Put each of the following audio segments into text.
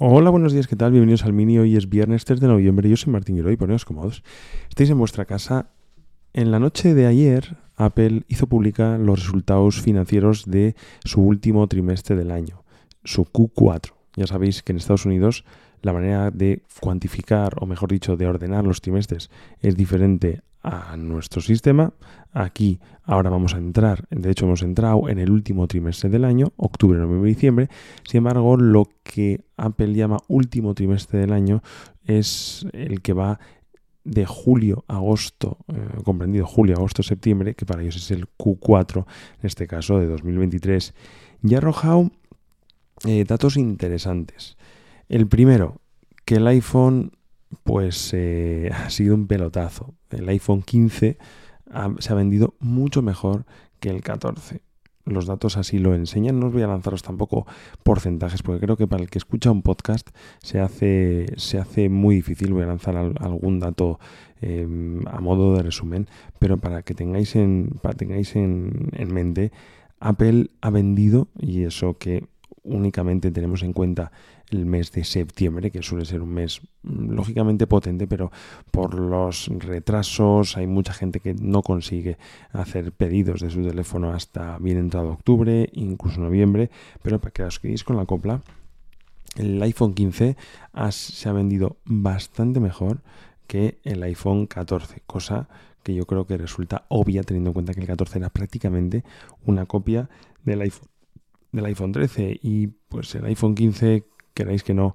Hola, buenos días, ¿qué tal? Bienvenidos al Mini. Hoy es viernes 3 de noviembre. Yo soy Martín Giroy, poneos cómodos. Estáis en vuestra casa. En la noche de ayer, Apple hizo pública los resultados financieros de su último trimestre del año, su Q4. Ya sabéis que en Estados Unidos la manera de cuantificar, o mejor dicho, de ordenar los trimestres es diferente a nuestro sistema. Aquí ahora vamos a entrar, de hecho hemos entrado en el último trimestre del año, octubre, noviembre diciembre. Sin embargo, lo que Apple llama último trimestre del año es el que va de julio agosto, eh, comprendido julio, agosto, septiembre, que para ellos es el Q4, en este caso de 2023, y ha arrojado eh, datos interesantes. El primero, que el iPhone pues eh, ha sido un pelotazo. El iPhone 15 se ha vendido mucho mejor que el 14. Los datos así lo enseñan. No os voy a lanzaros tampoco porcentajes, porque creo que para el que escucha un podcast se hace, se hace muy difícil. Voy a lanzar algún dato em, a modo de resumen, pero para que tengáis en, para tengáis en, en mente, Apple ha vendido, y eso que únicamente tenemos en cuenta el mes de septiembre, que suele ser un mes mm, lógicamente potente, pero por los retrasos hay mucha gente que no consigue hacer pedidos de su teléfono hasta bien entrado octubre, incluso noviembre, pero para que os quedéis con la copla, el iPhone 15 se ha vendido bastante mejor que el iPhone 14, cosa que yo creo que resulta obvia teniendo en cuenta que el 14 era prácticamente una copia del iPhone del iPhone 13 y pues el iPhone 15 queráis que no,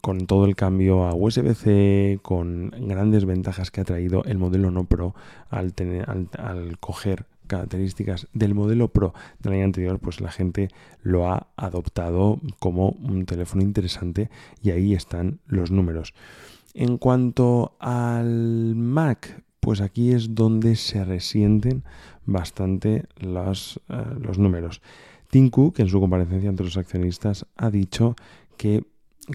con todo el cambio a USB-C, con grandes ventajas que ha traído el modelo no Pro al, tener, al, coger características del modelo Pro del año anterior, pues la gente lo ha adoptado como un teléfono interesante y ahí están los números. En cuanto al Mac, pues aquí es donde se resienten bastante los, eh, los números. Tim Cook, en su comparecencia ante los accionistas, ha dicho que,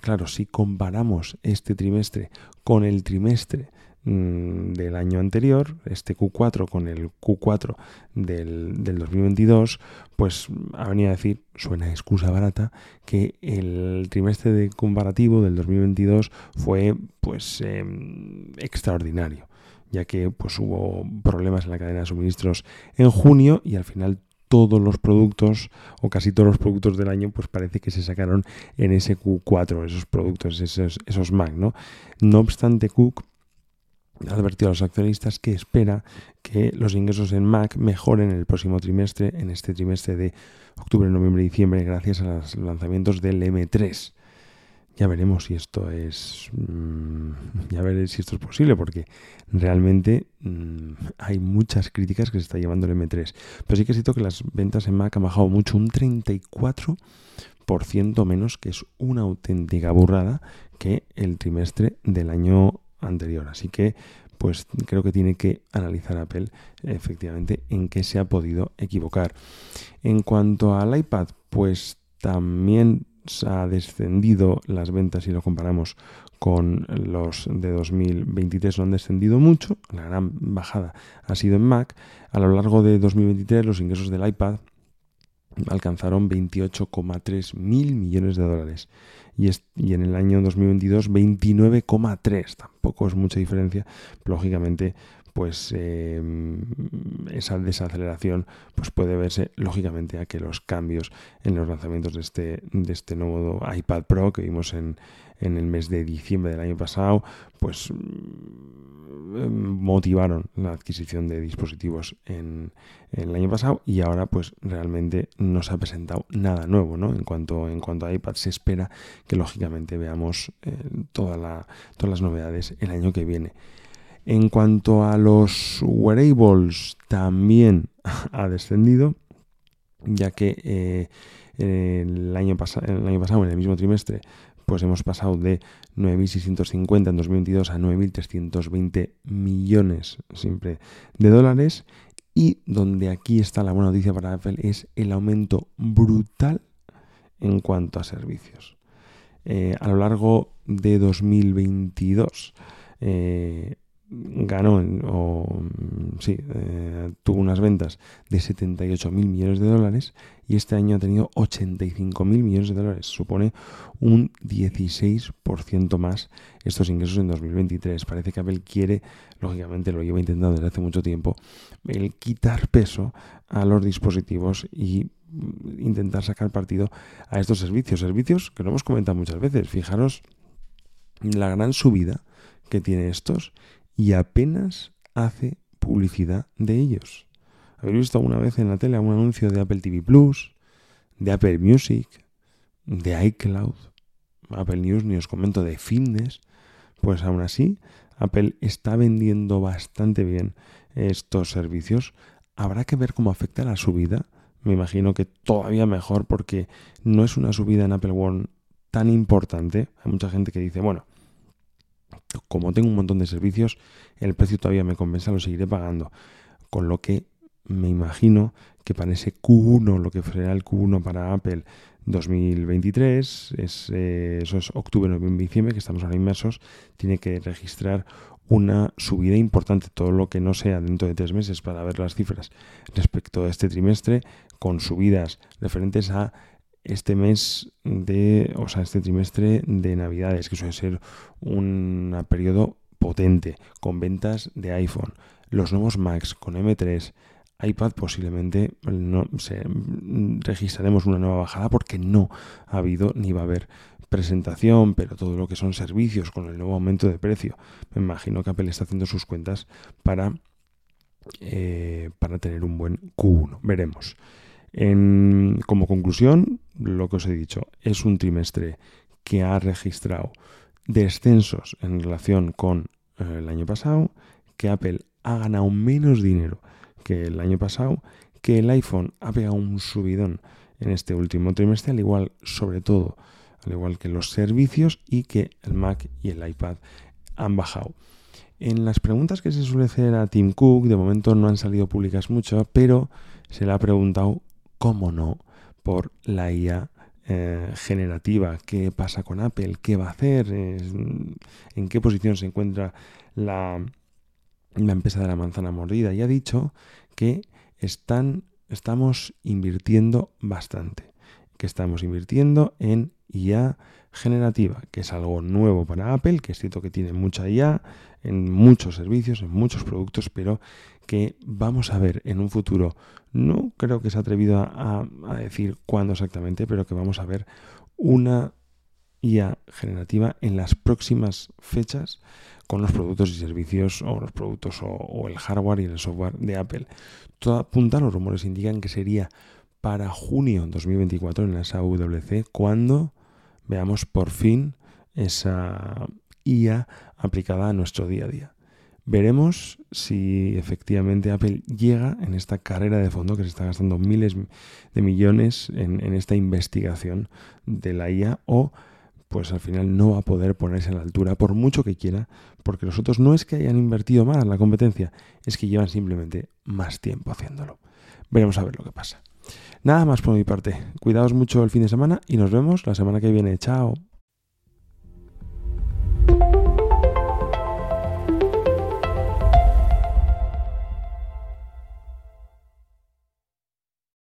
claro, si comparamos este trimestre con el trimestre mm, del año anterior, este Q4 con el Q4 del, 2022, pues ha venido a decir, suena excusa barata, que el trimestre de comparativo del 2022 fue pues em, extraordinario ya que pues hubo problemas en la cadena de suministros en junio y al final todos los productos o casi todos los productos del año pues parece que se sacaron en ese Q4 esos productos, esos, esos Mac, ¿no? No obstante, Cook ha advertido a los accionistas que espera que los ingresos en Mac mejoren en el próximo trimestre, en este trimestre de octubre, noviembre y diciembre, gracias a los lanzamientos del M3 ya veremos si esto es mm, ya veré si esto es posible porque realmente mm, hay muchas críticas que se está llevando el M3 pero sí que siento que las ventas en Mac han bajado mucho un 34% menos que es una auténtica burrada que el trimestre del año anterior. Así que pues creo que tiene que analizar Apple efectivamente en qué se ha podido equivocar. En cuanto al iPad pues también ha descendido las ventas si lo comparamos con los de 2023 no han descendido mucho, la gran bajada ha sido en Mac. A lo largo de 2023 los ingresos del iPad alcanzaron 28,3 mil millones de dólares y, y, en el año 2022 29,3. Tampoco es mucha diferencia, lógicamente pues em, esa desaceleración pues puede verse lógicamente a que los cambios en los lanzamientos de este, de este nuevo iPad Pro que vimos en, en el mes de diciembre del año pasado, pues em, motivaron la adquisición de dispositivos en, el año pasado y ahora pues realmente no se ha presentado nada nuevo ¿no? en cuanto en cuanto a iPad se espera que lógicamente veamos eh, toda la, todas las novedades el año que viene en cuanto a los wearables, también ha descendido, ya que eh, el, año el año pasado, en el mismo trimestre, pues hemos pasado de 9.650 en 2022 a 9.320 millones siempre de dólares. Y donde aquí está la buena noticia para Apple es el aumento brutal en cuanto a servicios. Eh, a lo largo de 2022 eh, ganó o sí, eh, tuvo unas ventas de 78 mil millones de dólares y este año ha tenido 85 mil millones de dólares. Supone un 16% más estos ingresos en 2023. Parece que Apple quiere, lógicamente lo lleva intentando desde hace mucho tiempo, el quitar peso a los dispositivos y intentar sacar partido a estos servicios. Servicios que lo hemos comentado muchas veces. Fijaros la gran subida que tiene estos y apenas hace publicidad de ellos. ¿Habéis visto alguna vez en la tele un anuncio de Apple TV Plus, de Apple Music, de iCloud, Apple News, ni os comento de Fitness? Pues aún así, Apple está vendiendo bastante bien estos servicios. Habrá que ver cómo afecta la subida. Me imagino que todavía mejor porque no es una subida en Apple One tan importante. Hay mucha gente que dice, bueno, como tengo un montón de servicios, el precio todavía me compensa, lo seguiré pagando. Con lo que me imagino que para ese Q1, lo que será el Q1 para Apple 2023, es, eh, eso es octubre, noviembre, diciembre, que estamos ahora inmersos, tiene que registrar una subida importante, todo lo que no sea dentro de tres meses para ver las cifras respecto a este trimestre, con subidas referentes a este mes de, o sea, este trimestre de Navidades, que suele ser un periodo potente, con ventas de iPhone, los nuevos Macs con M3, iPad posiblemente no registraremos una nueva bajada porque no ha habido ni va a haber presentación, pero todo lo que son servicios con el nuevo aumento de precio. Me imagino que Apple está haciendo sus cuentas para, eh, para tener un buen Q1. Veremos. Como conclusión, lo que os he dicho, es un trimestre que ha registrado descensos en relación con eh, el año pasado, que Apple ha ganado menos dinero que el año pasado, que el iPhone ha pegado un subidón en este último trimestre, al igual, sobre todo, al igual que los servicios y que el Mac y el iPad han bajado. En las preguntas que se suele hacer a Tim Cook, de momento no han salido públicas mucho, pero se le ha preguntado cómo no, por la IA eh, generativa. ¿Qué pasa con Apple? ¿Qué va a hacer? ¿En qué posición se encuentra la, la empresa de la manzana mordida? Y ha dicho que están, estamos invirtiendo bastante, que estamos invirtiendo en IA generativa, que es algo nuevo para Apple, que es cierto que tiene mucha IA en muchos servicios, en muchos productos, pero que vamos a ver en un futuro, no creo que se ha atrevido a, decir cuándo exactamente, pero que vamos a ver una IA generativa en las próximas fechas con los productos y servicios o los productos o, el hardware y el software de Apple. Todo apunta, los rumores indican que sería para junio 2024 en la SAWC cuando veamos por fin esa IA aplicada a nuestro día a día. Veremos si efectivamente Apple llega en esta carrera de fondo que se está gastando miles de millones en, esta investigación de la IA o pues al final no va a poder ponerse a la altura por mucho que quiera, porque los otros no es que hayan invertido más en la competencia, es que llevan simplemente más tiempo haciéndolo. Veremos a ver lo que pasa. Nada más por mi parte. Cuidaos mucho el fin de semana y nos vemos la semana que viene. Chao.